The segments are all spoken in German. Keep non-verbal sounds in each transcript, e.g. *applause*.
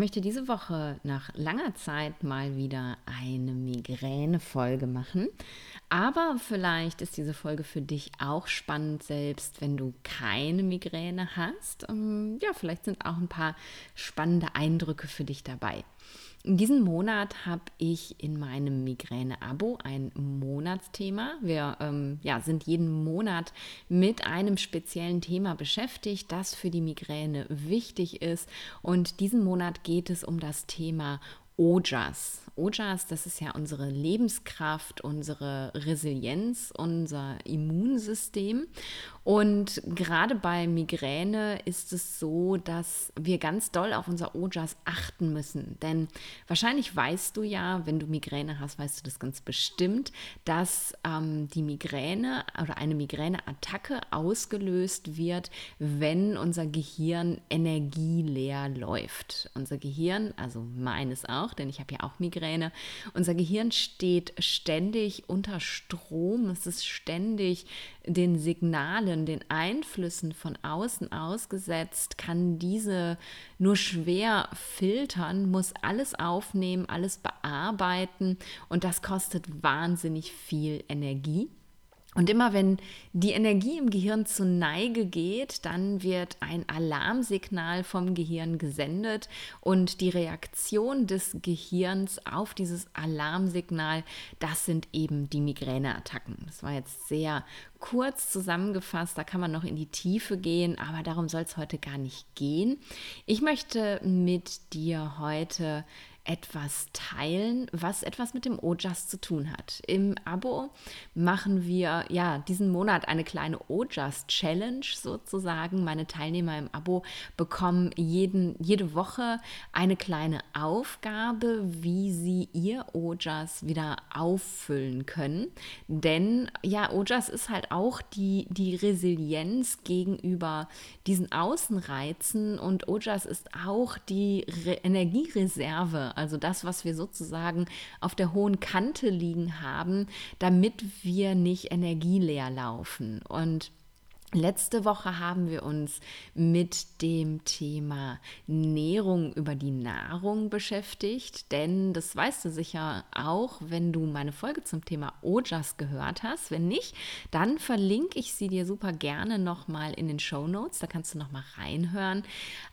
möchte diese Woche nach langer Zeit mal wieder eine Migräne-Folge machen. Aber vielleicht ist diese Folge für dich auch spannend, selbst wenn du keine Migräne hast. Ähm, ja, vielleicht sind auch ein paar spannende Eindrücke für dich dabei. In diesem Monat habe ich in meinem Migräne-Abo ein Monatsthema. Wir ähm, ja, sind jeden Monat mit einem speziellen Thema beschäftigt, das für die Migräne wichtig ist. Und diesen Monat geht es um das Thema Ojas. Ojas, das ist ja unsere Lebenskraft, unsere Resilienz, unser Immunsystem. Und gerade bei Migräne ist es so, dass wir ganz doll auf unser Ojas achten müssen. Denn wahrscheinlich weißt du ja, wenn du Migräne hast, weißt du das ganz bestimmt, dass ähm, die Migräne oder eine Migräneattacke ausgelöst wird, wenn unser Gehirn energieleer läuft. Unser Gehirn, also meines auch, denn ich habe ja auch Migräne, unser Gehirn steht ständig unter Strom, es ist ständig den Signalen, den Einflüssen von außen ausgesetzt, kann diese nur schwer filtern, muss alles aufnehmen, alles bearbeiten und das kostet wahnsinnig viel Energie. Und immer wenn die Energie im Gehirn zu Neige geht, dann wird ein Alarmsignal vom Gehirn gesendet und die Reaktion des Gehirns auf dieses Alarmsignal, das sind eben die Migräneattacken. Das war jetzt sehr kurz zusammengefasst, da kann man noch in die Tiefe gehen, aber darum soll es heute gar nicht gehen. Ich möchte mit dir heute etwas teilen, was etwas mit dem OJAS zu tun hat. Im Abo machen wir ja diesen Monat eine kleine OJAS Challenge sozusagen. Meine Teilnehmer im Abo bekommen jeden, jede Woche eine kleine Aufgabe, wie sie ihr OJAS wieder auffüllen können. Denn ja, OJAS ist halt auch die, die Resilienz gegenüber diesen Außenreizen und OJAS ist auch die Re Energiereserve also das, was wir sozusagen auf der hohen Kante liegen haben, damit wir nicht energieleer laufen. Und Letzte Woche haben wir uns mit dem Thema Nährung über die Nahrung beschäftigt, denn das weißt du sicher auch, wenn du meine Folge zum Thema Ojas gehört hast. Wenn nicht, dann verlinke ich sie dir super gerne nochmal in den Show Notes, da kannst du nochmal reinhören.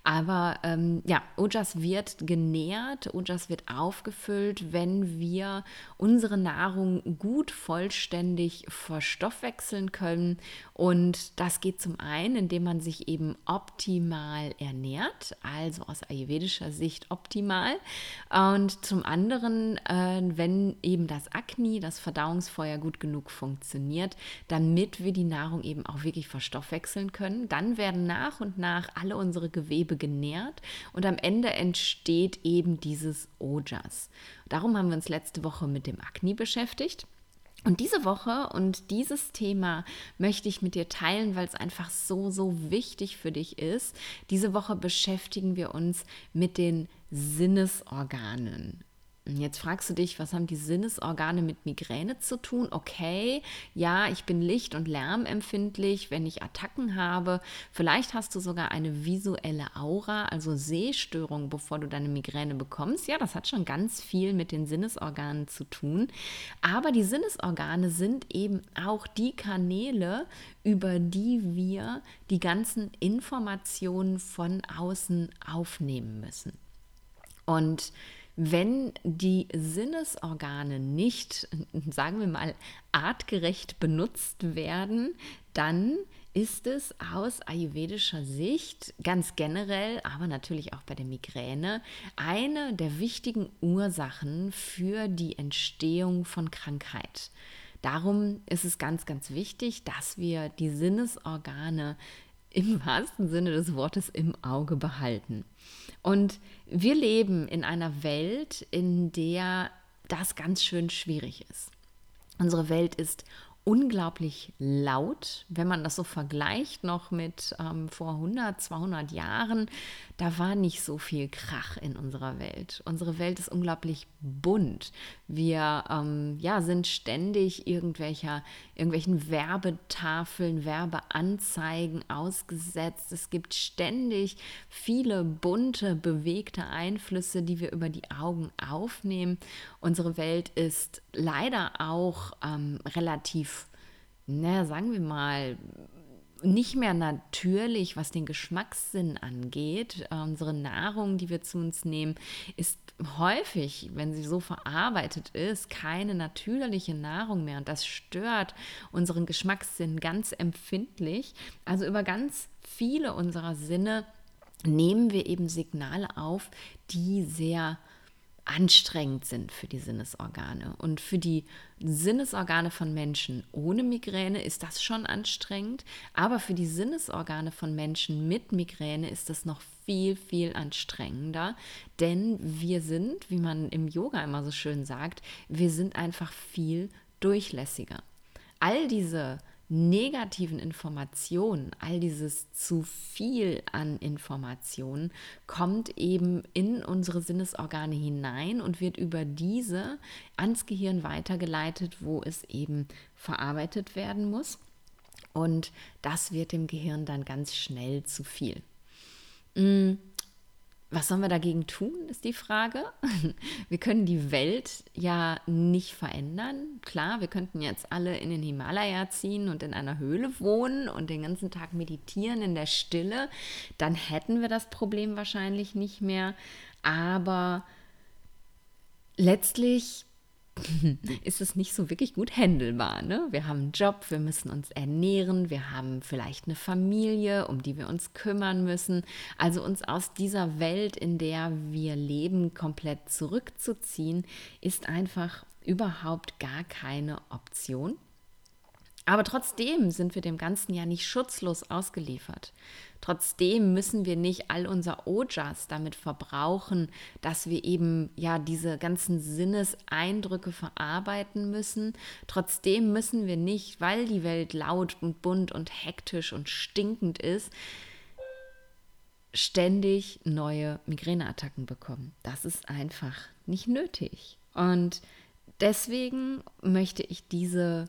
Aber ähm, ja, Ojas wird genährt, Ojas wird aufgefüllt, wenn wir unsere Nahrung gut vollständig verstoffwechseln können und das das geht zum einen, indem man sich eben optimal ernährt, also aus ayurvedischer Sicht optimal. Und zum anderen, äh, wenn eben das Akne, das Verdauungsfeuer gut genug funktioniert, damit wir die Nahrung eben auch wirklich verstoffwechseln können. Dann werden nach und nach alle unsere Gewebe genährt und am Ende entsteht eben dieses Ojas. Darum haben wir uns letzte Woche mit dem Akne beschäftigt. Und diese Woche und dieses Thema möchte ich mit dir teilen, weil es einfach so, so wichtig für dich ist. Diese Woche beschäftigen wir uns mit den Sinnesorganen. Jetzt fragst du dich, was haben die Sinnesorgane mit Migräne zu tun? Okay, ja, ich bin licht- und lärmempfindlich, wenn ich Attacken habe. Vielleicht hast du sogar eine visuelle Aura, also Sehstörung, bevor du deine Migräne bekommst. Ja, das hat schon ganz viel mit den Sinnesorganen zu tun. Aber die Sinnesorgane sind eben auch die Kanäle, über die wir die ganzen Informationen von außen aufnehmen müssen. Und wenn die Sinnesorgane nicht, sagen wir mal, artgerecht benutzt werden, dann ist es aus ayurvedischer Sicht ganz generell, aber natürlich auch bei der Migräne, eine der wichtigen Ursachen für die Entstehung von Krankheit. Darum ist es ganz, ganz wichtig, dass wir die Sinnesorgane im *laughs* wahrsten Sinne des Wortes im Auge behalten. Und wir leben in einer Welt, in der das ganz schön schwierig ist. Unsere Welt ist unglaublich laut. Wenn man das so vergleicht noch mit ähm, vor 100, 200 Jahren, da war nicht so viel Krach in unserer Welt. Unsere Welt ist unglaublich bunt. Wir ähm, ja, sind ständig irgendwelcher, irgendwelchen Werbetafeln, Werbeanzeigen ausgesetzt. Es gibt ständig viele bunte, bewegte Einflüsse, die wir über die Augen aufnehmen. Unsere Welt ist leider auch ähm, relativ, naja, sagen wir mal, nicht mehr natürlich, was den Geschmackssinn angeht. Äh, unsere Nahrung, die wir zu uns nehmen, ist häufig, wenn sie so verarbeitet ist, keine natürliche Nahrung mehr. Und das stört unseren Geschmackssinn ganz empfindlich. Also über ganz viele unserer Sinne nehmen wir eben Signale auf, die sehr anstrengend sind für die Sinnesorgane. Und für die Sinnesorgane von Menschen ohne Migräne ist das schon anstrengend, aber für die Sinnesorgane von Menschen mit Migräne ist das noch viel, viel anstrengender, denn wir sind, wie man im Yoga immer so schön sagt, wir sind einfach viel durchlässiger. All diese negativen Informationen, all dieses zu viel an Informationen, kommt eben in unsere Sinnesorgane hinein und wird über diese ans Gehirn weitergeleitet, wo es eben verarbeitet werden muss. Und das wird dem Gehirn dann ganz schnell zu viel. Was sollen wir dagegen tun, ist die Frage. *laughs* Wir können die Welt ja nicht verändern. Klar, wir könnten jetzt alle in den Himalaya ziehen und in einer Höhle wohnen und den ganzen Tag meditieren in der Stille. Dann hätten wir das Problem wahrscheinlich nicht mehr. Aber letztlich *laughs* ist es nicht so wirklich gut händelbar. Ne? Wir haben einen Job, wir müssen uns ernähren, wir haben vielleicht eine Familie, um die wir uns kümmern müssen. Also uns aus dieser Welt, in der wir leben, komplett zurückzuziehen, ist einfach überhaupt gar keine Option. Aber trotzdem sind wir dem Ganzen ja nicht schutzlos ausgeliefert. Trotzdem müssen wir nicht all unser Ojas damit verbrauchen, dass wir eben ja diese ganzen Sinneseindrücke verarbeiten müssen. Trotzdem müssen wir nicht, weil die Welt laut und bunt und hektisch und stinkend ist, ständig neue Migräneattacken bekommen. Das ist einfach nicht nötig. Und deswegen möchte ich diese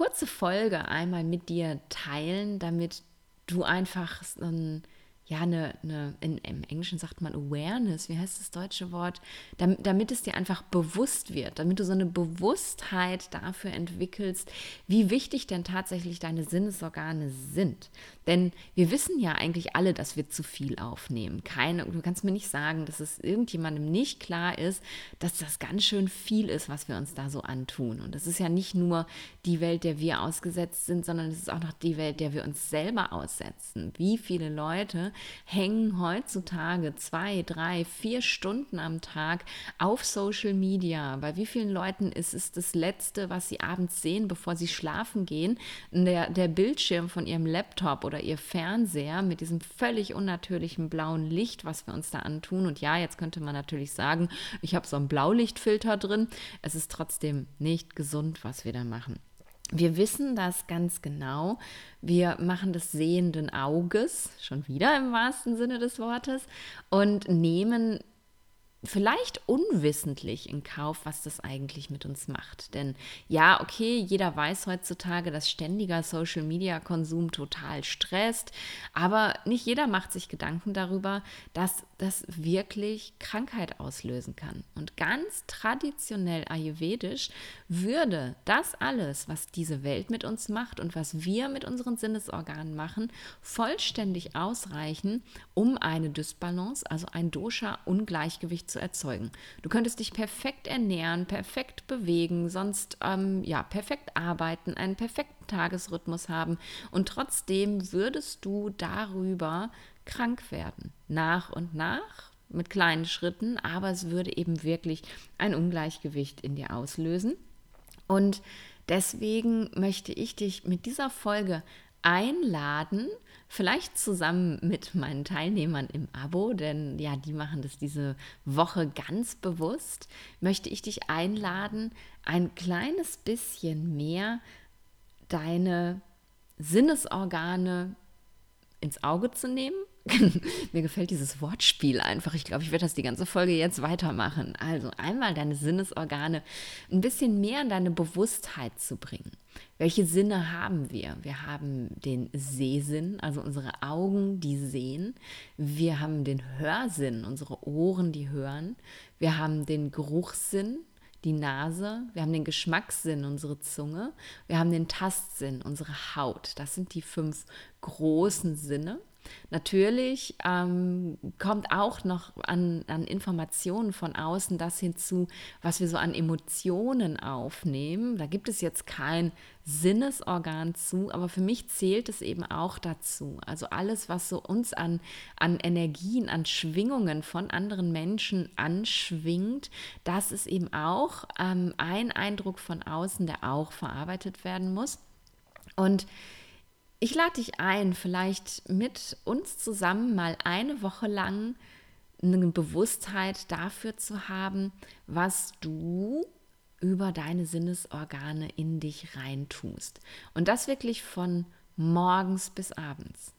kurze Folge einmal mit dir teilen, damit du einfach ein ja, eine, eine in, im Englischen sagt man Awareness, wie heißt das deutsche Wort, damit, damit es dir einfach bewusst wird, damit du so eine Bewusstheit dafür entwickelst, wie wichtig denn tatsächlich deine Sinnesorgane sind. Denn wir wissen ja eigentlich alle, dass wir zu viel aufnehmen. Keine, du kannst mir nicht sagen, dass es irgendjemandem nicht klar ist, dass das ganz schön viel ist, was wir uns da so antun. Und das ist ja nicht nur die Welt, der wir ausgesetzt sind, sondern es ist auch noch die Welt, der wir uns selber aussetzen. Wie viele Leute hängen heutzutage zwei, drei, vier Stunden am Tag auf Social Media. Bei wie vielen Leuten ist es das Letzte, was sie abends sehen, bevor sie schlafen gehen? Der, der Bildschirm von ihrem Laptop oder ihr Fernseher mit diesem völlig unnatürlichen blauen Licht, was wir uns da antun. Und ja, jetzt könnte man natürlich sagen, ich habe so einen Blaulichtfilter drin. Es ist trotzdem nicht gesund, was wir da machen. Wir wissen das ganz genau. Wir machen des sehenden Auges, schon wieder im wahrsten Sinne des Wortes, und nehmen vielleicht unwissentlich in Kauf, was das eigentlich mit uns macht. Denn ja, okay, jeder weiß heutzutage, dass ständiger Social-Media-Konsum total stresst, aber nicht jeder macht sich Gedanken darüber, dass das wirklich Krankheit auslösen kann. Und ganz traditionell ayurvedisch würde das alles, was diese Welt mit uns macht und was wir mit unseren Sinnesorganen machen, vollständig ausreichen, um eine Dysbalance, also ein Dosha-Ungleichgewicht zu erzeugen. Du könntest dich perfekt ernähren, perfekt bewegen, sonst ähm, ja perfekt arbeiten, einen perfekten Tagesrhythmus haben und trotzdem würdest du darüber krank werden. Nach und nach, mit kleinen Schritten, aber es würde eben wirklich ein Ungleichgewicht in dir auslösen. Und deswegen möchte ich dich mit dieser Folge einladen, vielleicht zusammen mit meinen Teilnehmern im Abo, denn ja, die machen das diese Woche ganz bewusst, möchte ich dich einladen, ein kleines bisschen mehr deine Sinnesorgane ins Auge zu nehmen *laughs* Mir gefällt dieses Wortspiel einfach. Ich glaube, ich werde das die ganze Folge jetzt weitermachen. Also einmal deine Sinnesorgane ein bisschen mehr in deine Bewusstheit zu bringen. Welche Sinne haben wir? Wir haben den Sehsinn, also unsere Augen, die sehen. Wir haben den Hörsinn, unsere Ohren, die hören. Wir haben den Geruchssinn, die Nase, wir haben den Geschmackssinn, unsere Zunge, wir haben den Tastsinn, unsere Haut. Das sind die fünf großen Sinne. Natürlich ähm, kommt auch noch an, an Informationen von außen das hinzu, was wir so an Emotionen aufnehmen. Da gibt es jetzt kein Sinnesorgan zu, aber für mich zählt es eben auch dazu. Also alles, was so uns an, an Energien, an Schwingungen von anderen Menschen anschwingt, das ist eben auch ähm, ein Eindruck von außen, der auch verarbeitet werden muss. Und ich lade dich ein, vielleicht mit uns zusammen mal eine Woche lang eine Bewusstheit dafür zu haben, was du über deine Sinnesorgane in dich reintust. Und das wirklich von morgens bis abends.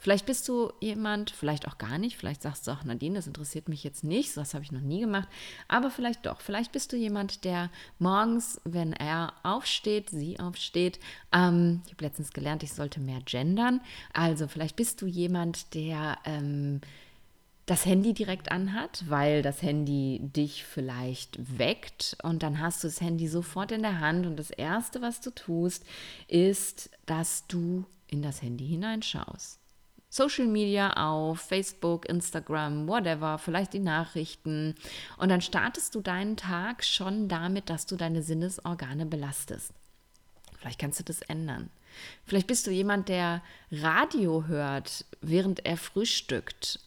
Vielleicht bist du jemand, vielleicht auch gar nicht, vielleicht sagst du auch, Nadine, das interessiert mich jetzt nicht, das habe ich noch nie gemacht, aber vielleicht doch. Vielleicht bist du jemand, der morgens, wenn er aufsteht, sie aufsteht, ähm, ich habe letztens gelernt, ich sollte mehr gendern, also vielleicht bist du jemand, der ähm, das Handy direkt anhat, weil das Handy dich vielleicht weckt. Und dann hast du das Handy sofort in der Hand. Und das Erste, was du tust, ist, dass du in das Handy hineinschaust. Social Media auf, Facebook, Instagram, whatever, vielleicht die Nachrichten. Und dann startest du deinen Tag schon damit, dass du deine Sinnesorgane belastest. Vielleicht kannst du das ändern. Vielleicht bist du jemand, der Radio hört, während er frühstückt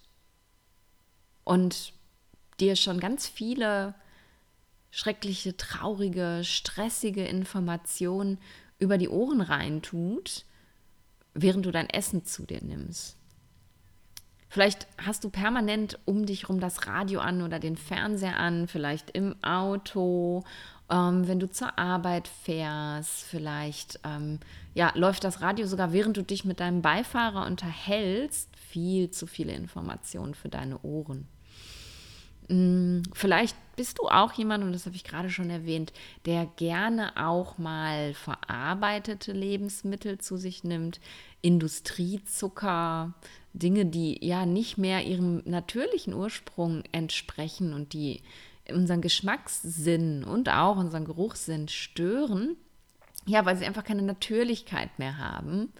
und dir schon ganz viele schreckliche, traurige, stressige Informationen über die Ohren reintut während du dein Essen zu dir nimmst. Vielleicht hast du permanent um dich rum das Radio an oder den Fernseher an, vielleicht im Auto, ähm, wenn du zur Arbeit fährst, vielleicht ähm, ja, läuft das Radio sogar, während du dich mit deinem Beifahrer unterhältst. Viel zu viele Informationen für deine Ohren. Mm, vielleicht bist du auch jemand, und das habe ich gerade schon erwähnt, der gerne auch mal verarbeitete Lebensmittel zu sich nimmt, Industriezucker, Dinge, die ja nicht mehr ihrem natürlichen Ursprung entsprechen und die unseren Geschmackssinn und auch unseren Geruchssinn stören, ja, weil sie einfach keine Natürlichkeit mehr haben.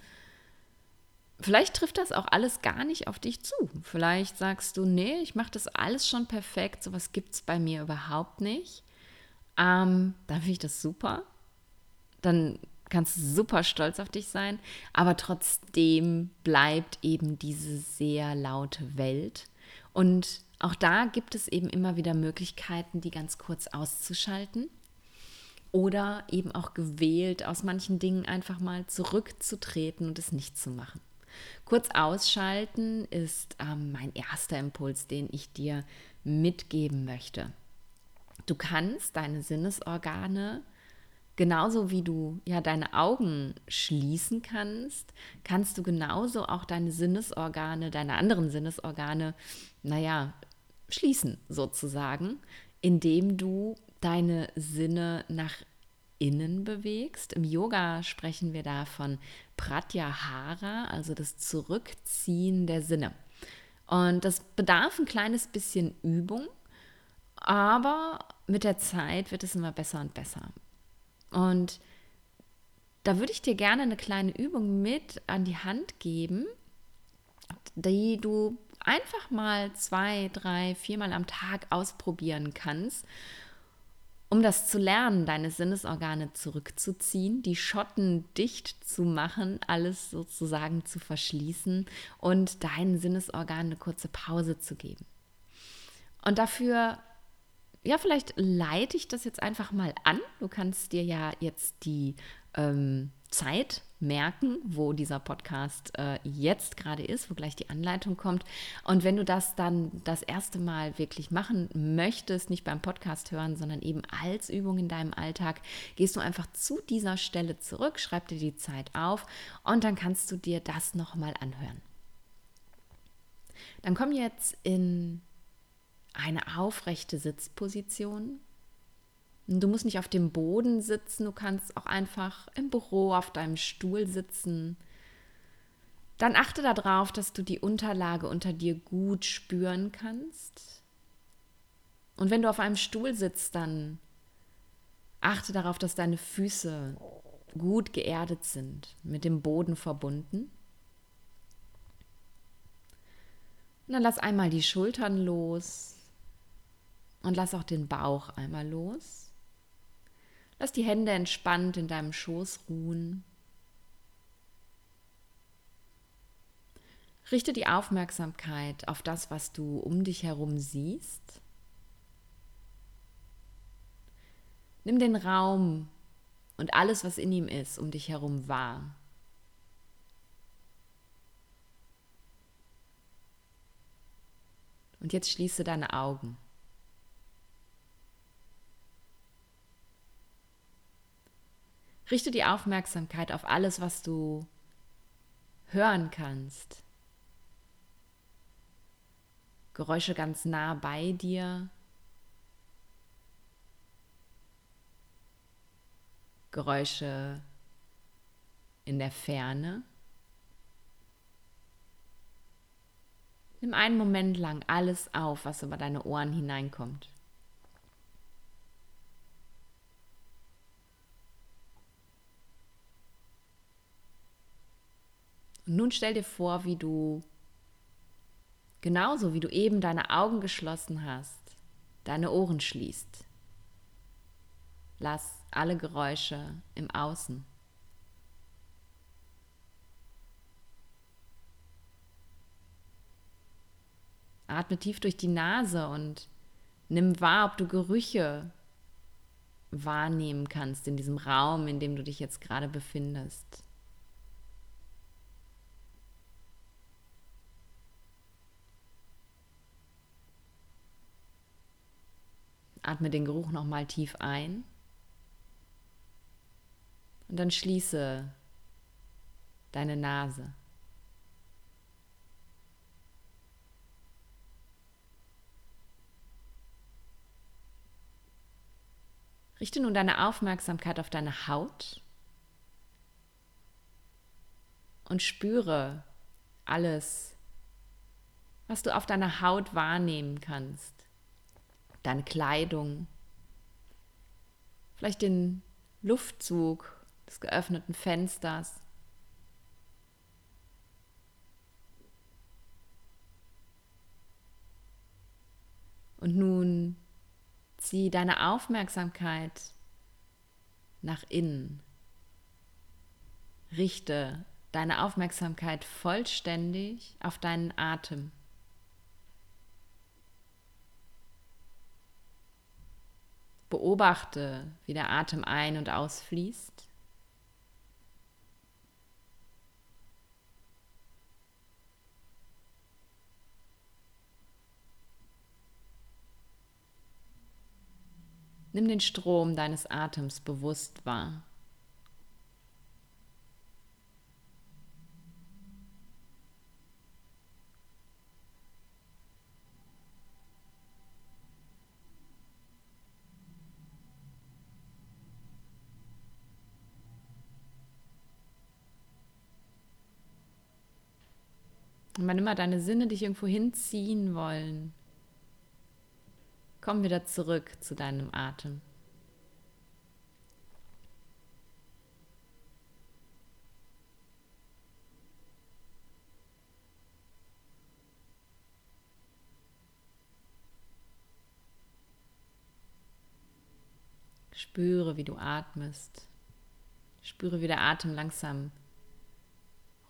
Vielleicht trifft das auch alles gar nicht auf dich zu. Vielleicht sagst du, nee, ich mache das alles schon perfekt, sowas gibt es bei mir überhaupt nicht. Ähm, dann finde ich das super. Dann kannst du super stolz auf dich sein, aber trotzdem bleibt eben diese sehr laute Welt. Und auch da gibt es eben immer wieder Möglichkeiten, die ganz kurz auszuschalten oder eben auch gewählt aus manchen Dingen einfach mal zurückzutreten und es nicht zu machen. Kurz ausschalten ist ähm, mein erster Impuls, den ich dir mitgeben möchte. Du kannst deine Sinnesorgane genauso wie du ja deine Augen schließen kannst, kannst du genauso auch deine Sinnesorgane, deine anderen Sinnesorgane, naja, schließen sozusagen, indem du deine Sinne nach innen bewegst. Im Yoga sprechen wir da von Pratyahara, also das Zurückziehen der Sinne. Und das bedarf ein kleines bisschen Übung, aber mit der Zeit wird es immer besser und besser. Und da würde ich dir gerne eine kleine Übung mit an die Hand geben, die du einfach mal zwei, drei, viermal am Tag ausprobieren kannst um das zu lernen, deine Sinnesorgane zurückzuziehen, die Schotten dicht zu machen, alles sozusagen zu verschließen und deinen Sinnesorganen eine kurze Pause zu geben. Und dafür, ja, vielleicht leite ich das jetzt einfach mal an. Du kannst dir ja jetzt die ähm, Zeit merken, wo dieser Podcast äh, jetzt gerade ist, wo gleich die Anleitung kommt. Und wenn du das dann das erste Mal wirklich machen möchtest, nicht beim Podcast hören, sondern eben als Übung in deinem Alltag, gehst du einfach zu dieser Stelle zurück, schreib dir die Zeit auf und dann kannst du dir das nochmal anhören. Dann komm jetzt in eine aufrechte Sitzposition. Du musst nicht auf dem Boden sitzen, du kannst auch einfach im Büro auf deinem Stuhl sitzen. Dann achte darauf, dass du die Unterlage unter dir gut spüren kannst. Und wenn du auf einem Stuhl sitzt, dann achte darauf, dass deine Füße gut geerdet sind, mit dem Boden verbunden. Und dann lass einmal die Schultern los und lass auch den Bauch einmal los. Lass die Hände entspannt in deinem Schoß ruhen. Richte die Aufmerksamkeit auf das, was du um dich herum siehst. Nimm den Raum und alles, was in ihm ist, um dich herum wahr. Und jetzt schließe deine Augen. Richte die Aufmerksamkeit auf alles, was du hören kannst. Geräusche ganz nah bei dir. Geräusche in der Ferne. Nimm einen Moment lang alles auf, was über deine Ohren hineinkommt. Und nun stell dir vor, wie du, genauso wie du eben deine Augen geschlossen hast, deine Ohren schließt. Lass alle Geräusche im Außen. Atme tief durch die Nase und nimm wahr, ob du Gerüche wahrnehmen kannst in diesem Raum, in dem du dich jetzt gerade befindest. Atme den Geruch nochmal tief ein. Und dann schließe deine Nase. Richte nun deine Aufmerksamkeit auf deine Haut und spüre alles, was du auf deiner Haut wahrnehmen kannst deine Kleidung, vielleicht den Luftzug des geöffneten Fensters. Und nun zieh deine Aufmerksamkeit nach innen. Richte deine Aufmerksamkeit vollständig auf deinen Atem. Beobachte, wie der Atem ein- und ausfließt. Nimm den Strom deines Atems bewusst wahr. Und wann immer deine Sinne dich irgendwo hinziehen wollen, komm wieder zurück zu deinem Atem. Spüre, wie du atmest. Spüre, wie der Atem langsam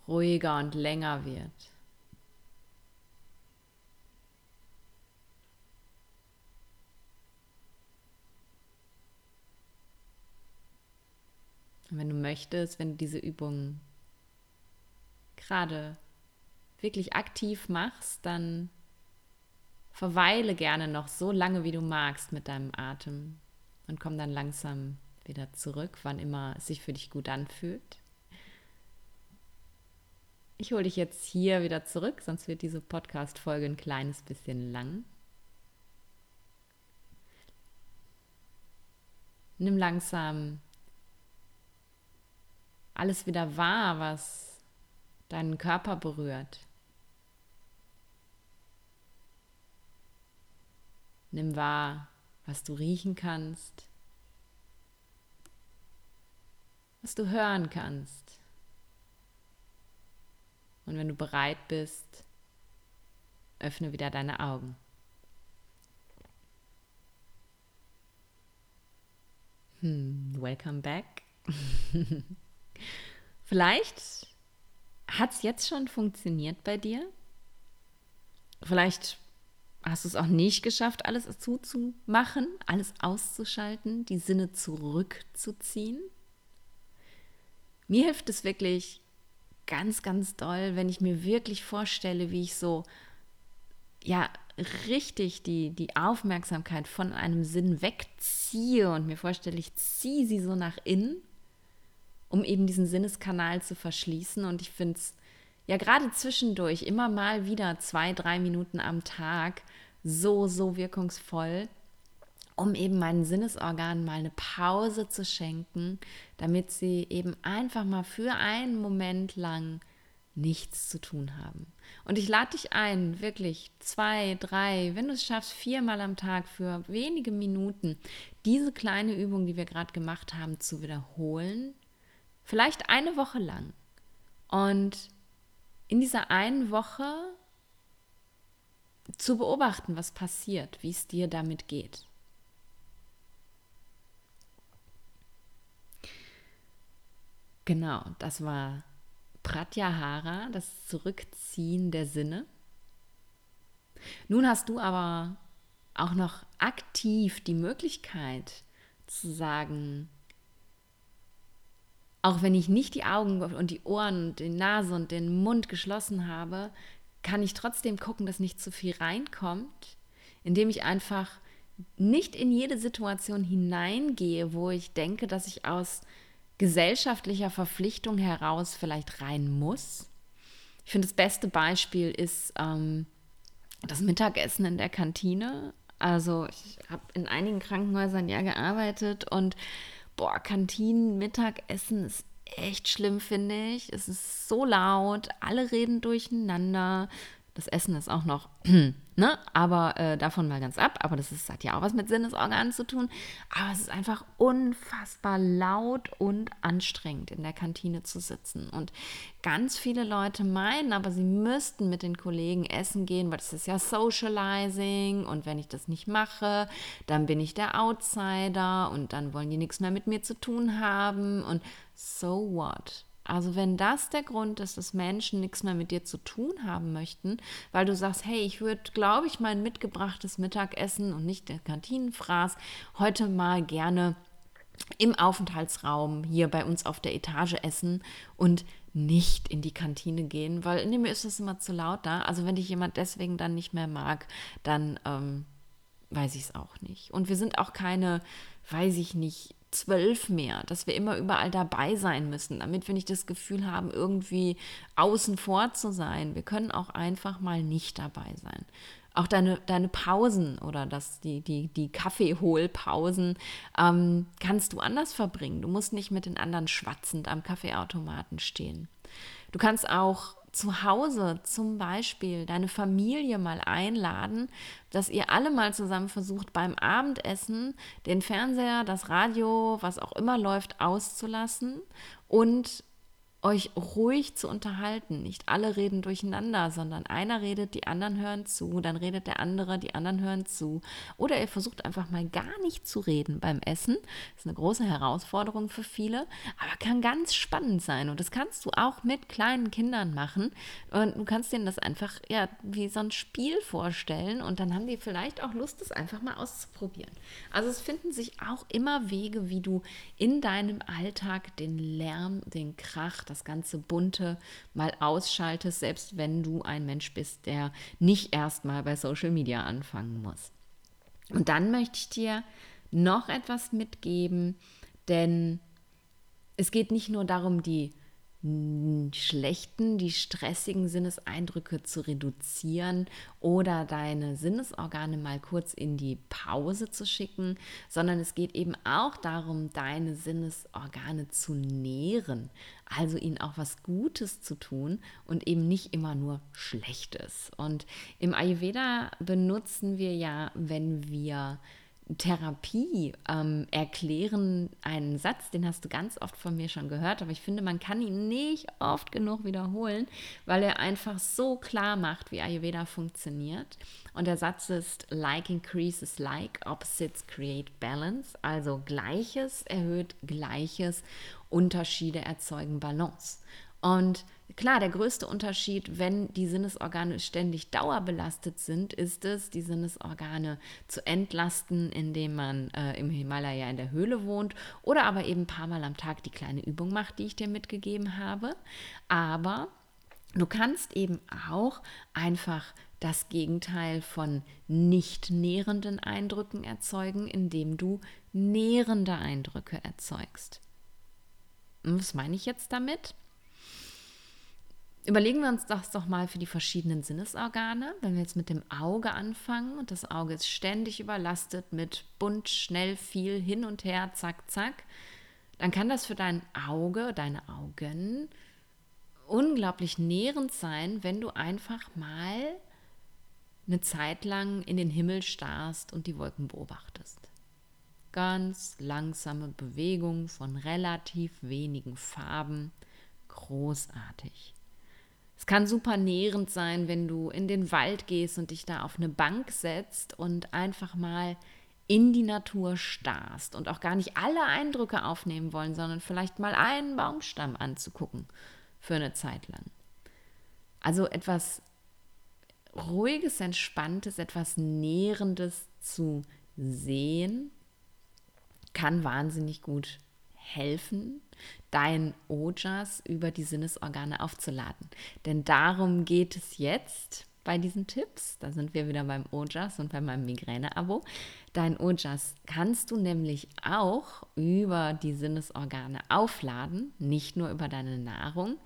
ruhiger und länger wird. Und wenn du möchtest, wenn du diese Übung gerade wirklich aktiv machst, dann verweile gerne noch so lange, wie du magst mit deinem Atem und komm dann langsam wieder zurück, wann immer es sich für dich gut anfühlt. Ich hole dich jetzt hier wieder zurück, sonst wird diese Podcast-Folge ein kleines bisschen lang. Nimm langsam alles wieder wahr, was deinen Körper berührt. Nimm wahr, was du riechen kannst, was du hören kannst. Und wenn du bereit bist, öffne wieder deine Augen. Hm, welcome back. *laughs* Vielleicht hat es jetzt schon funktioniert bei dir. Vielleicht hast du es auch nicht geschafft, alles zuzumachen, alles auszuschalten, die Sinne zurückzuziehen. Mir hilft es wirklich ganz, ganz doll, wenn ich mir wirklich vorstelle, wie ich so, ja, richtig die, die Aufmerksamkeit von einem Sinn wegziehe und mir vorstelle, ich ziehe sie so nach innen, um eben diesen Sinneskanal zu verschließen. Und ich finde es ja gerade zwischendurch immer mal wieder zwei, drei Minuten am Tag so, so wirkungsvoll, um eben meinen Sinnesorganen mal eine Pause zu schenken, damit sie eben einfach mal für einen Moment lang nichts zu tun haben. Und ich lade dich ein, wirklich zwei, drei, wenn du es schaffst, viermal am Tag für wenige Minuten diese kleine Übung, die wir gerade gemacht haben, zu wiederholen. Vielleicht eine Woche lang. Und in dieser einen Woche zu beobachten, was passiert, wie es dir damit geht. Genau, das war Pratyahara, das Zurückziehen der Sinne. Nun hast du aber auch noch aktiv die Möglichkeit zu sagen, auch wenn ich nicht die Augen und die Ohren und die Nase und den Mund geschlossen habe, kann ich trotzdem gucken, dass nicht zu viel reinkommt, indem ich einfach nicht in jede Situation hineingehe, wo ich denke, dass ich aus gesellschaftlicher Verpflichtung heraus vielleicht rein muss. Ich finde, das beste Beispiel ist ähm, das Mittagessen in der Kantine. Also ich habe in einigen Krankenhäusern ja gearbeitet und boah, Kantinen, Mittagessen ist echt schlimm, finde ich. Es ist so laut, alle reden durcheinander. Das Essen ist auch noch, *clears throat* ne? Aber äh, davon mal ganz ab. Aber das ist, hat ja auch was mit Sinnesorganen zu tun. Aber es ist einfach unfassbar laut und anstrengend, in der Kantine zu sitzen. Und ganz viele Leute meinen, aber sie müssten mit den Kollegen essen gehen, weil das ist ja Socializing. Und wenn ich das nicht mache, dann bin ich der Outsider und dann wollen die nichts mehr mit mir zu tun haben. Und so what? Also wenn das der Grund ist, dass Menschen nichts mehr mit dir zu tun haben möchten, weil du sagst, hey, ich würde, glaube ich, mein mitgebrachtes Mittagessen und nicht der Kantinenfraß heute mal gerne im Aufenthaltsraum hier bei uns auf der Etage essen und nicht in die Kantine gehen, weil in mir ist es immer zu laut da. Also wenn dich jemand deswegen dann nicht mehr mag, dann ähm, weiß ich es auch nicht. Und wir sind auch keine, weiß ich nicht, zwölf mehr, dass wir immer überall dabei sein müssen, damit wir nicht das Gefühl haben, irgendwie außen vor zu sein. Wir können auch einfach mal nicht dabei sein. Auch deine, deine Pausen oder das, die, die, die Kaffeeholpausen ähm, kannst du anders verbringen. Du musst nicht mit den anderen schwatzend am Kaffeeautomaten stehen. Du kannst auch zu Hause zum Beispiel deine Familie mal einladen, dass ihr alle mal zusammen versucht, beim Abendessen den Fernseher, das Radio, was auch immer läuft, auszulassen und euch ruhig zu unterhalten. Nicht alle reden durcheinander, sondern einer redet, die anderen hören zu, dann redet der andere, die anderen hören zu. Oder ihr versucht einfach mal gar nicht zu reden beim Essen. Das ist eine große Herausforderung für viele, aber kann ganz spannend sein. Und das kannst du auch mit kleinen Kindern machen. Und du kannst denen das einfach ja wie so ein Spiel vorstellen und dann haben die vielleicht auch Lust, das einfach mal auszuprobieren. Also es finden sich auch immer Wege, wie du in deinem Alltag den Lärm, den Krach, das ganze Bunte mal ausschaltest, selbst wenn du ein Mensch bist, der nicht erstmal bei Social Media anfangen muss. Und dann möchte ich dir noch etwas mitgeben, denn es geht nicht nur darum, die schlechten, die stressigen Sinneseindrücke zu reduzieren oder deine Sinnesorgane mal kurz in die Pause zu schicken, sondern es geht eben auch darum, deine Sinnesorgane zu nähren, also ihnen auch was Gutes zu tun und eben nicht immer nur Schlechtes. Und im Ayurveda benutzen wir ja, wenn wir Therapie ähm, erklären einen Satz, den hast du ganz oft von mir schon gehört, aber ich finde, man kann ihn nicht oft genug wiederholen, weil er einfach so klar macht, wie Ayurveda funktioniert. Und der Satz ist, like increases like, opposites create balance, also Gleiches erhöht Gleiches, Unterschiede erzeugen Balance. Und klar, der größte Unterschied, wenn die Sinnesorgane ständig dauerbelastet sind, ist es, die Sinnesorgane zu entlasten, indem man äh, im Himalaya in der Höhle wohnt oder aber eben ein paar Mal am Tag die kleine Übung macht, die ich dir mitgegeben habe. Aber du kannst eben auch einfach das Gegenteil von nicht nährenden Eindrücken erzeugen, indem du nährende Eindrücke erzeugst. Was meine ich jetzt damit? Überlegen wir uns das doch mal für die verschiedenen Sinnesorgane. Wenn wir jetzt mit dem Auge anfangen und das Auge ist ständig überlastet mit bunt, schnell, viel hin und her, zack, zack, dann kann das für dein Auge, deine Augen unglaublich nährend sein, wenn du einfach mal eine Zeit lang in den Himmel starrst und die Wolken beobachtest. Ganz langsame Bewegung von relativ wenigen Farben, großartig. Es kann super nährend sein, wenn du in den Wald gehst und dich da auf eine Bank setzt und einfach mal in die Natur starrst und auch gar nicht alle Eindrücke aufnehmen wollen, sondern vielleicht mal einen Baumstamm anzugucken für eine Zeit lang. Also etwas ruhiges, entspanntes, etwas nährendes zu sehen, kann wahnsinnig gut helfen, dein Ojas über die Sinnesorgane aufzuladen. Denn darum geht es jetzt bei diesen Tipps. Da sind wir wieder beim Ojas und bei meinem Migräne-Abo. Dein Ojas kannst du nämlich auch über die Sinnesorgane aufladen, nicht nur über deine Nahrung.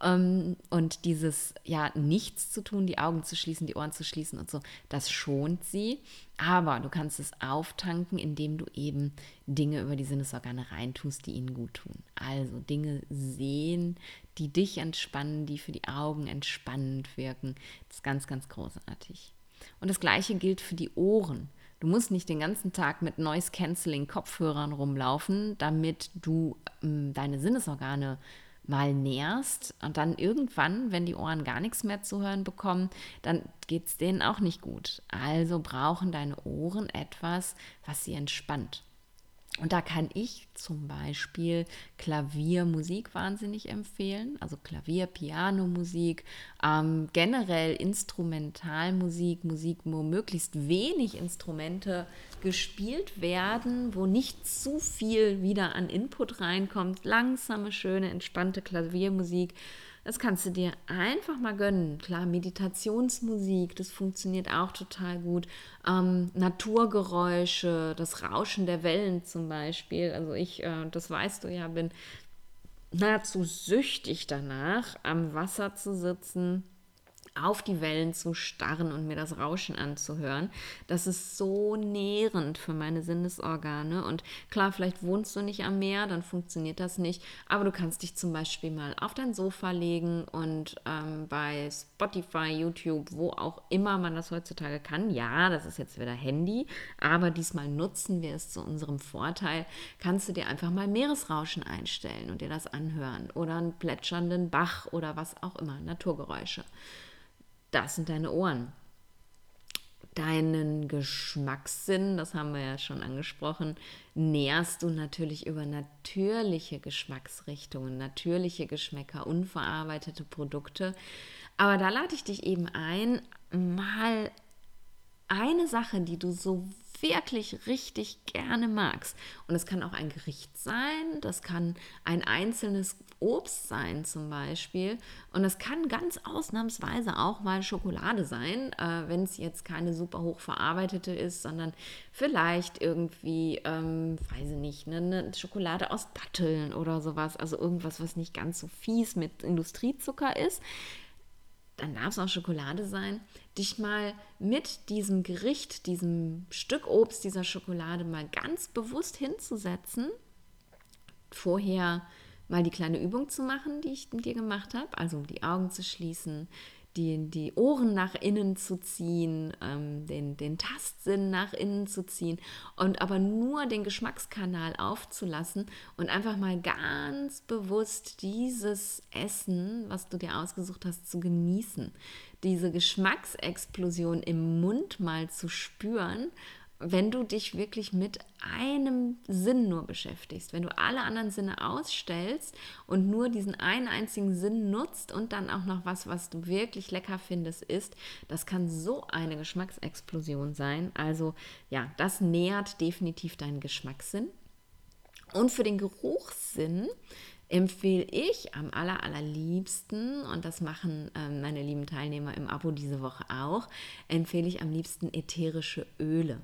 Ähm, und dieses, ja, nichts zu tun, die Augen zu schließen, die Ohren zu schließen und so, das schont sie. Aber du kannst es auftanken, indem du eben Dinge über die Sinnesorgane reintust, die ihnen gut tun. Also Dinge sehen, die dich entspannen, die für die Augen entspannend wirken. Das ist ganz, ganz großartig. Und das Gleiche gilt für die Ohren. Du musst nicht den ganzen Tag mit Noise Cancelling Kopfhörern rumlaufen, damit du ähm, deine Sinnesorgane mal nährst und dann irgendwann, wenn die Ohren gar nichts mehr zu hören bekommen, dann geht es denen auch nicht gut. Also brauchen deine Ohren etwas, was sie entspannt. Und da kann ich zum Beispiel Klaviermusik wahnsinnig empfehlen, also Klavier, Pianomusik, ähm, generell Instrumentalmusik, Musik, wo möglichst wenig Instrumente gespielt werden, wo nicht zu viel wieder an Input reinkommt, langsame, schöne, entspannte Klaviermusik das kannst du dir einfach mal gönnen. Klar, Meditationsmusik, das funktioniert auch total gut. Ähm, Naturgeräusche, das Rauschen der Wellen zum Beispiel. Also ich, äh, das weißt du ja, bin nahezu süchtig danach, am Wasser zu sitzen auf die Wellen zu starren und mir das Rauschen anzuhören. Das ist so nährend für meine Sinnesorgane. Und klar, vielleicht wohnst du nicht am Meer, dann funktioniert das nicht. Aber du kannst dich zum Beispiel mal auf dein Sofa legen und ähm, bei Spotify, YouTube, wo auch immer man das heutzutage kann. Ja, das ist jetzt wieder Handy, aber diesmal nutzen wir es zu unserem Vorteil. Kannst du dir einfach mal Meeresrauschen einstellen und dir das anhören oder einen plätschernden Bach oder was auch immer, Naturgeräusche das sind deine Ohren. Deinen Geschmackssinn, das haben wir ja schon angesprochen, nährst du natürlich über natürliche Geschmacksrichtungen, natürliche Geschmäcker, unverarbeitete Produkte. Aber da lade ich dich eben ein, mal eine Sache, die du so wirklich richtig gerne magst. Und es kann auch ein Gericht sein, das kann ein einzelnes Obst sein zum Beispiel. Und es kann ganz ausnahmsweise auch mal Schokolade sein, äh, wenn es jetzt keine super hoch verarbeitete ist, sondern vielleicht irgendwie, ähm, weiß ich nicht, eine, eine Schokolade aus Datteln oder sowas. Also irgendwas, was nicht ganz so fies mit Industriezucker ist dann darf es auch Schokolade sein, dich mal mit diesem Gericht, diesem Stück Obst, dieser Schokolade mal ganz bewusst hinzusetzen, vorher mal die kleine Übung zu machen, die ich mit dir gemacht habe, also die Augen zu schließen, die, die Ohren nach innen zu ziehen, ähm, den, den Tastsinn nach innen zu ziehen und aber nur den Geschmackskanal aufzulassen und einfach mal ganz bewusst dieses Essen, was du dir ausgesucht hast, zu genießen. Diese Geschmacksexplosion im Mund mal zu spüren wenn du dich wirklich mit einem Sinn nur beschäftigst, wenn du alle anderen Sinne ausstellst und nur diesen einen einzigen Sinn nutzt und dann auch noch was, was du wirklich lecker findest, isst, das kann so eine Geschmacksexplosion sein. Also ja, das nährt definitiv deinen Geschmackssinn. Und für den Geruchssinn empfehle ich am aller, allerliebsten, und das machen ähm, meine lieben Teilnehmer im Abo diese Woche auch, empfehle ich am liebsten ätherische Öle.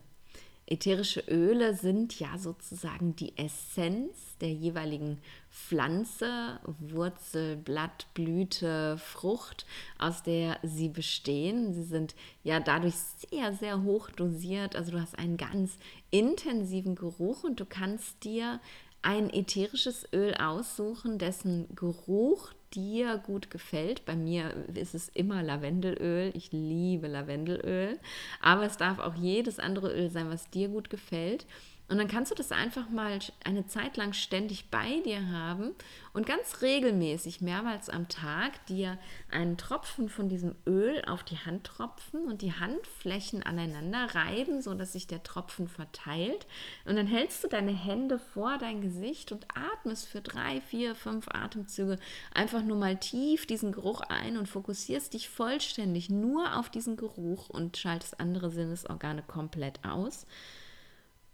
Ätherische Öle sind ja sozusagen die Essenz der jeweiligen Pflanze, Wurzel, Blatt, Blüte, Frucht, aus der sie bestehen. Sie sind ja dadurch sehr, sehr hoch dosiert. Also du hast einen ganz intensiven Geruch und du kannst dir ein ätherisches Öl aussuchen, dessen Geruch dir gut gefällt. Bei mir ist es immer Lavendelöl. Ich liebe Lavendelöl. Aber es darf auch jedes andere Öl sein, was dir gut gefällt. Und dann kannst du das einfach mal eine Zeit lang ständig bei dir haben und ganz regelmäßig, mehrmals am Tag, dir einen Tropfen von diesem Öl auf die Hand tropfen und die Handflächen aneinander reiben, sodass sich der Tropfen verteilt. Und dann hältst du deine Hände vor dein Gesicht und atmest für drei, vier, fünf Atemzüge einfach nur mal tief diesen Geruch ein und fokussierst dich vollständig nur auf diesen Geruch und schaltest andere Sinnesorgane komplett aus.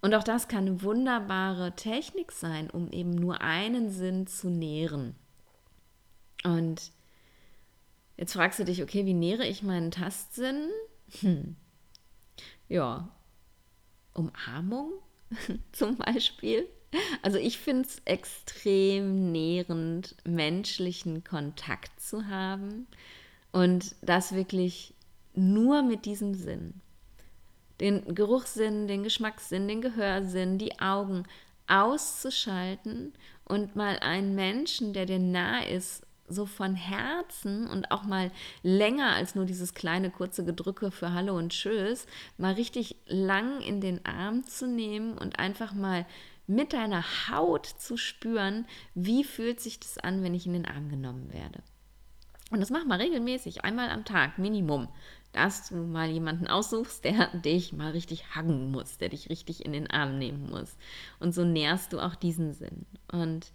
Und auch das kann eine wunderbare Technik sein, um eben nur einen Sinn zu nähren. Und jetzt fragst du dich, okay, wie nähere ich meinen Tastsinn? Hm. Ja, Umarmung *laughs* zum Beispiel. Also ich finde es extrem nährend, menschlichen Kontakt zu haben und das wirklich nur mit diesem Sinn den Geruchssinn, den Geschmackssinn, den Gehörsinn, die Augen auszuschalten und mal einen Menschen, der dir nah ist, so von Herzen und auch mal länger als nur dieses kleine kurze Gedrücke für Hallo und Tschüss, mal richtig lang in den Arm zu nehmen und einfach mal mit deiner Haut zu spüren, wie fühlt sich das an, wenn ich in den Arm genommen werde. Und das mach mal regelmäßig, einmal am Tag, Minimum dass du mal jemanden aussuchst, der *laughs* dich mal richtig hacken muss, der dich richtig in den Arm nehmen muss. Und so nährst du auch diesen Sinn. Und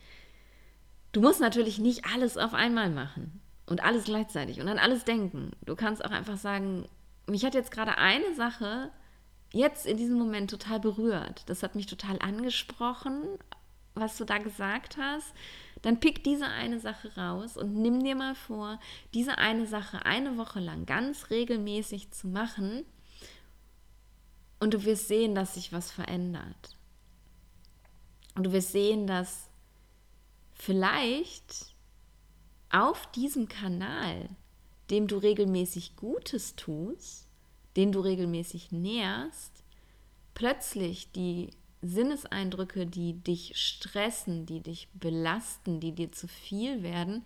du musst natürlich nicht alles auf einmal machen und alles gleichzeitig und an alles denken. Du kannst auch einfach sagen, mich hat jetzt gerade eine Sache jetzt in diesem Moment total berührt. Das hat mich total angesprochen, was du da gesagt hast dann pick diese eine Sache raus und nimm dir mal vor, diese eine Sache eine Woche lang ganz regelmäßig zu machen und du wirst sehen, dass sich was verändert. Und du wirst sehen, dass vielleicht auf diesem Kanal dem du regelmäßig Gutes tust, den du regelmäßig nährst, plötzlich die Sinneseindrücke, die dich stressen, die dich belasten, die dir zu viel werden,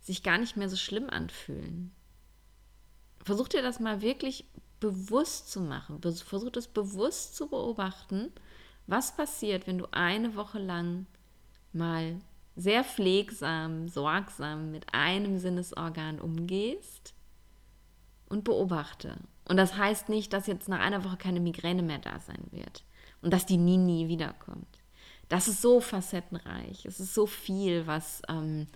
sich gar nicht mehr so schlimm anfühlen. Versuch dir das mal wirklich bewusst zu machen. Versuch das bewusst zu beobachten, was passiert, wenn du eine Woche lang mal sehr pflegsam, sorgsam mit einem Sinnesorgan umgehst und beobachte. Und das heißt nicht, dass jetzt nach einer Woche keine Migräne mehr da sein wird und dass die nie, nie wiederkommt. Das ist so facettenreich. Es ist so viel, was, ähm,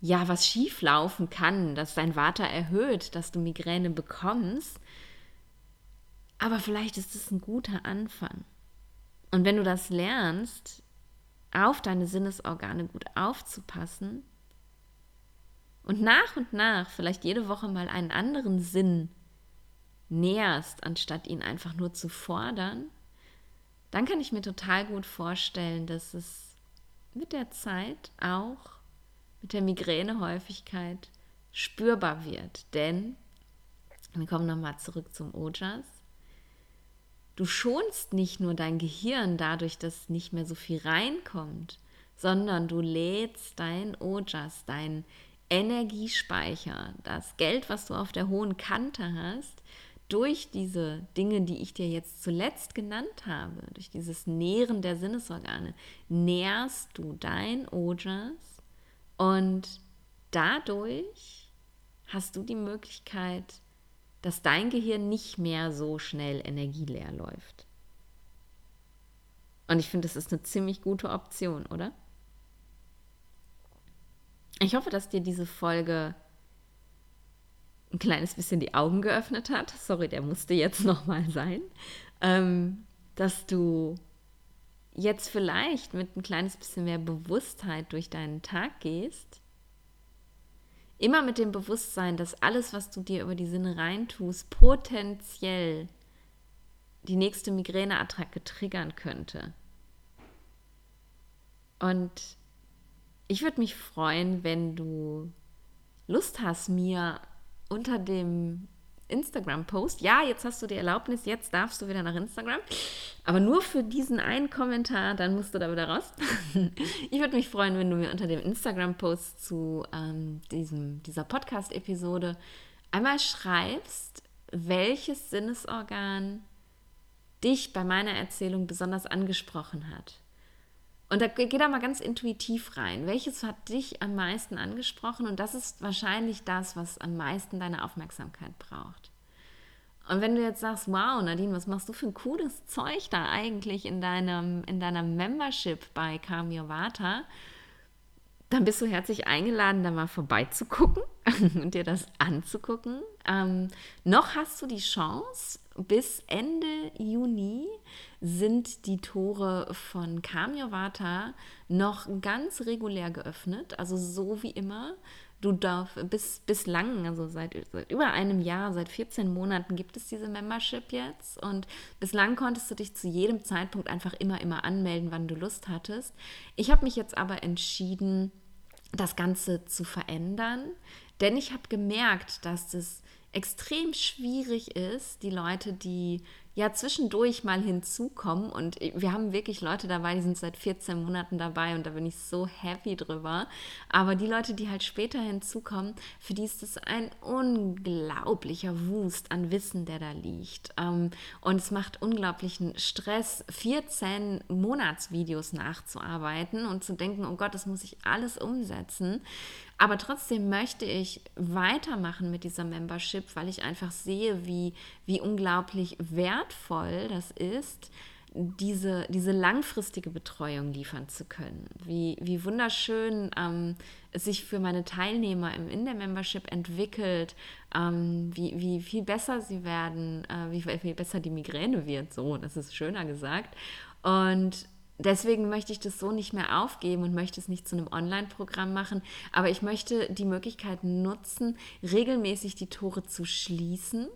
ja, was schief laufen kann, dass dein Vater erhöht, dass du Migräne bekommst. Aber vielleicht ist es ein guter Anfang. Und wenn du das lernst, auf deine Sinnesorgane gut aufzupassen und nach und nach vielleicht jede Woche mal einen anderen Sinn näherst, anstatt ihn einfach nur zu fordern, dann kann ich mir total gut vorstellen, dass es mit der Zeit auch mit der Migränehäufigkeit spürbar wird. Denn, wir kommen nochmal zurück zum Ojas, du schonst nicht nur dein Gehirn dadurch, dass nicht mehr so viel reinkommt, sondern du lädst dein Ojas, dein Energiespeicher, das Geld, was du auf der hohen Kante hast, durch diese Dinge, die ich dir jetzt zuletzt genannt habe, durch dieses Nähren der Sinnesorgane, nährst du dein Ojas und dadurch hast du die Möglichkeit, dass dein Gehirn nicht mehr so schnell energieleer läuft. Und ich finde, das ist eine ziemlich gute Option, oder? Ich hoffe, dass dir diese Folge ein kleines bisschen die Augen geöffnet hat. Sorry, der musste jetzt *laughs* nochmal sein. Ähm, dass du jetzt vielleicht mit ein kleines bisschen mehr Bewusstheit durch deinen Tag gehst. Immer mit dem Bewusstsein, dass alles, was du dir über die Sinne reintust, potenziell die nächste Migräneattacke triggern könnte. Und ich würde mich freuen, wenn du Lust hast, mir unter dem Instagram-Post. Ja, jetzt hast du die Erlaubnis, jetzt darfst du wieder nach Instagram. Aber nur für diesen einen Kommentar, dann musst du da wieder raus. *laughs* ich würde mich freuen, wenn du mir unter dem Instagram-Post zu ähm, diesem, dieser Podcast-Episode einmal schreibst, welches Sinnesorgan dich bei meiner Erzählung besonders angesprochen hat. Und da geh da mal ganz intuitiv rein. Welches hat dich am meisten angesprochen? Und das ist wahrscheinlich das, was am meisten deine Aufmerksamkeit braucht. Und wenn du jetzt sagst, wow, Nadine, was machst du für ein cooles Zeug da eigentlich in deinem, in deiner Membership bei Camio Vata, dann bist du herzlich eingeladen, da mal vorbeizugucken *laughs* und dir das anzugucken. Ähm, noch hast du die Chance, bis Ende Juni sind die Tore von Kamyavata noch ganz regulär geöffnet, also so wie immer. Du darfst bis, bislang, also seit, seit über einem Jahr, seit 14 Monaten gibt es diese Membership jetzt und bislang konntest du dich zu jedem Zeitpunkt einfach immer, immer anmelden, wann du Lust hattest. Ich habe mich jetzt aber entschieden, das Ganze zu verändern, denn ich habe gemerkt, dass es extrem schwierig ist, die Leute, die ja zwischendurch mal hinzukommen. Und wir haben wirklich Leute dabei, die sind seit 14 Monaten dabei und da bin ich so happy drüber. Aber die Leute, die halt später hinzukommen, für die ist es ein unglaublicher Wust an Wissen, der da liegt. Ähm, und es macht unglaublichen Stress, 14 Monatsvideos nachzuarbeiten und zu denken, oh Gott, das muss ich alles umsetzen. Aber trotzdem möchte ich weitermachen mit dieser Membership, weil ich einfach sehe, wie, wie unglaublich wertvoll das ist, diese, diese langfristige Betreuung liefern zu können. Wie, wie wunderschön ähm, es sich für meine Teilnehmer im, in der Membership entwickelt, ähm, wie, wie viel besser sie werden, äh, wie viel besser die Migräne wird, so, das ist schöner gesagt. Und deswegen möchte ich das so nicht mehr aufgeben und möchte es nicht zu einem Online-Programm machen. Aber ich möchte die Möglichkeit nutzen, regelmäßig die Tore zu schließen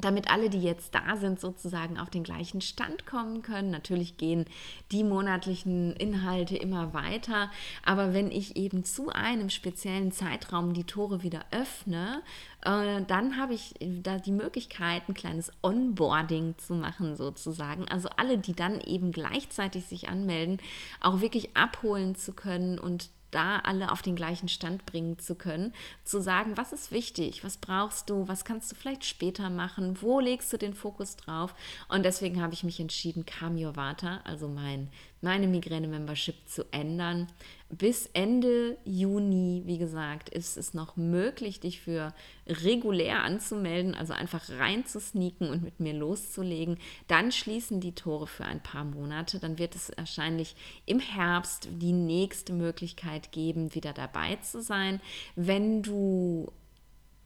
damit alle, die jetzt da sind, sozusagen auf den gleichen Stand kommen können. Natürlich gehen die monatlichen Inhalte immer weiter, aber wenn ich eben zu einem speziellen Zeitraum die Tore wieder öffne, äh, dann habe ich da die Möglichkeit, ein kleines Onboarding zu machen, sozusagen. Also alle, die dann eben gleichzeitig sich anmelden, auch wirklich abholen zu können und da alle auf den gleichen Stand bringen zu können, zu sagen, was ist wichtig, was brauchst du, was kannst du vielleicht später machen, wo legst du den Fokus drauf? Und deswegen habe ich mich entschieden, Cameo Vata, also mein meine Migräne-Membership zu ändern. Bis Ende Juni, wie gesagt, ist es noch möglich, dich für regulär anzumelden, also einfach reinzusneaken und mit mir loszulegen. Dann schließen die Tore für ein paar Monate. Dann wird es wahrscheinlich im Herbst die nächste Möglichkeit geben, wieder dabei zu sein. Wenn du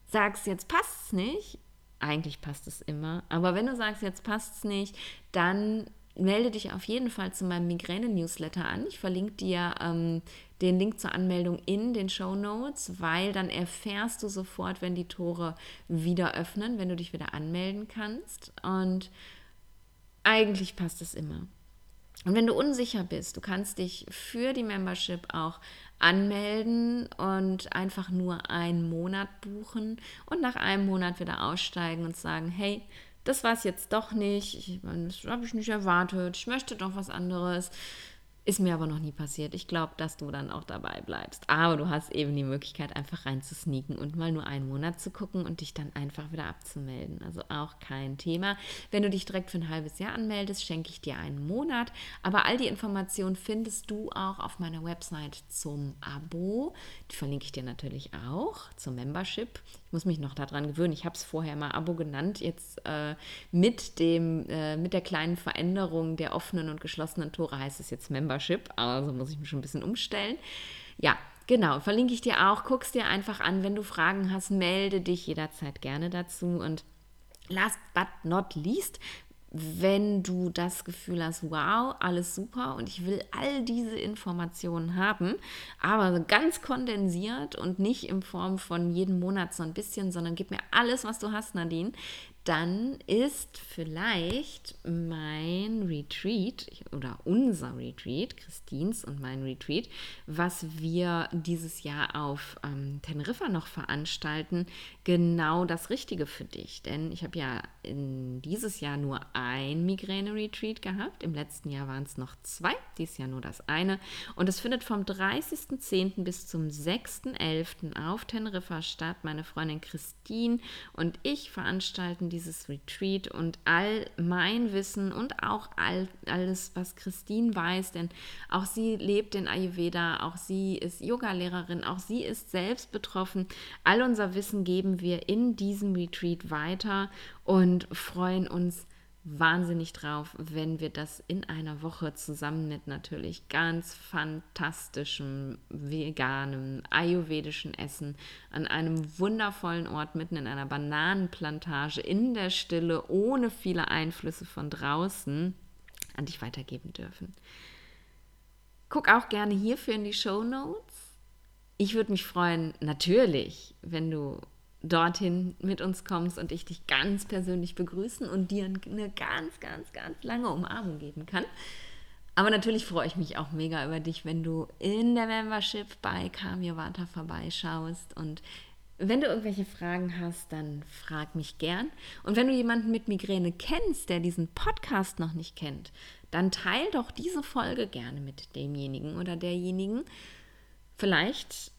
sagst, jetzt passt es nicht, eigentlich passt es immer, aber wenn du sagst, jetzt passt es nicht, dann melde dich auf jeden Fall zu meinem Migräne-Newsletter an. Ich verlinke dir ähm, den Link zur Anmeldung in den Show Notes, weil dann erfährst du sofort, wenn die Tore wieder öffnen, wenn du dich wieder anmelden kannst. Und eigentlich passt es immer. Und wenn du unsicher bist, du kannst dich für die Membership auch anmelden und einfach nur einen Monat buchen und nach einem Monat wieder aussteigen und sagen, hey, das war es jetzt doch nicht. Ich, das habe ich nicht erwartet. Ich möchte doch was anderes. Ist mir aber noch nie passiert. Ich glaube, dass du dann auch dabei bleibst. Aber du hast eben die Möglichkeit, einfach reinzusneaken und mal nur einen Monat zu gucken und dich dann einfach wieder abzumelden. Also auch kein Thema. Wenn du dich direkt für ein halbes Jahr anmeldest, schenke ich dir einen Monat. Aber all die Informationen findest du auch auf meiner Website zum Abo. Die verlinke ich dir natürlich auch zum Membership muss mich noch daran gewöhnen. Ich habe es vorher mal Abo genannt. Jetzt äh, mit, dem, äh, mit der kleinen Veränderung der offenen und geschlossenen Tore heißt es jetzt Membership. Also muss ich mich schon ein bisschen umstellen. Ja, genau. Verlinke ich dir auch. Guck es dir einfach an. Wenn du Fragen hast, melde dich jederzeit gerne dazu. Und last but not least, wenn du das Gefühl hast, wow, alles super und ich will all diese Informationen haben, aber ganz kondensiert und nicht in Form von jedem Monat so ein bisschen, sondern gib mir alles, was du hast, Nadine, dann ist vielleicht mein Retreat oder unser Retreat, Christins und mein Retreat, was wir dieses Jahr auf ähm, Teneriffa noch veranstalten, genau das Richtige für dich. Denn ich habe ja in dieses Jahr nur ein Migräne-Retreat gehabt. Im letzten Jahr waren es noch zwei, dieses Jahr nur das eine. Und es findet vom 30.10. bis zum 6.11. auf Teneriffa statt. Meine Freundin Christine und ich veranstalten dieses Retreat und all mein Wissen und auch all, alles, was Christine weiß, denn auch sie lebt in Ayurveda, auch sie ist Yogalehrerin, auch sie ist selbst betroffen. All unser Wissen geben wir in diesem Retreat weiter und freuen uns wahnsinnig drauf, wenn wir das in einer Woche zusammen mit natürlich ganz fantastischem veganem ayurvedischen Essen an einem wundervollen Ort mitten in einer Bananenplantage in der Stille ohne viele Einflüsse von draußen an dich weitergeben dürfen. Guck auch gerne hierfür in die Show Notes. Ich würde mich freuen, natürlich, wenn du dorthin mit uns kommst und ich dich ganz persönlich begrüßen und dir eine ganz, ganz, ganz lange Umarmung geben kann. Aber natürlich freue ich mich auch mega über dich, wenn du in der Membership bei Kamio Vata vorbeischaust. Und wenn du irgendwelche Fragen hast, dann frag mich gern. Und wenn du jemanden mit Migräne kennst, der diesen Podcast noch nicht kennt, dann teil doch diese Folge gerne mit demjenigen oder derjenigen. Vielleicht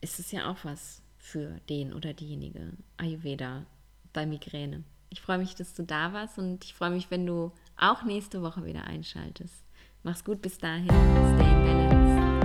ist es ja auch was für den oder diejenige Ayurveda bei Migräne. Ich freue mich, dass du da warst und ich freue mich, wenn du auch nächste Woche wieder einschaltest. Mach's gut bis dahin. Stay in balance.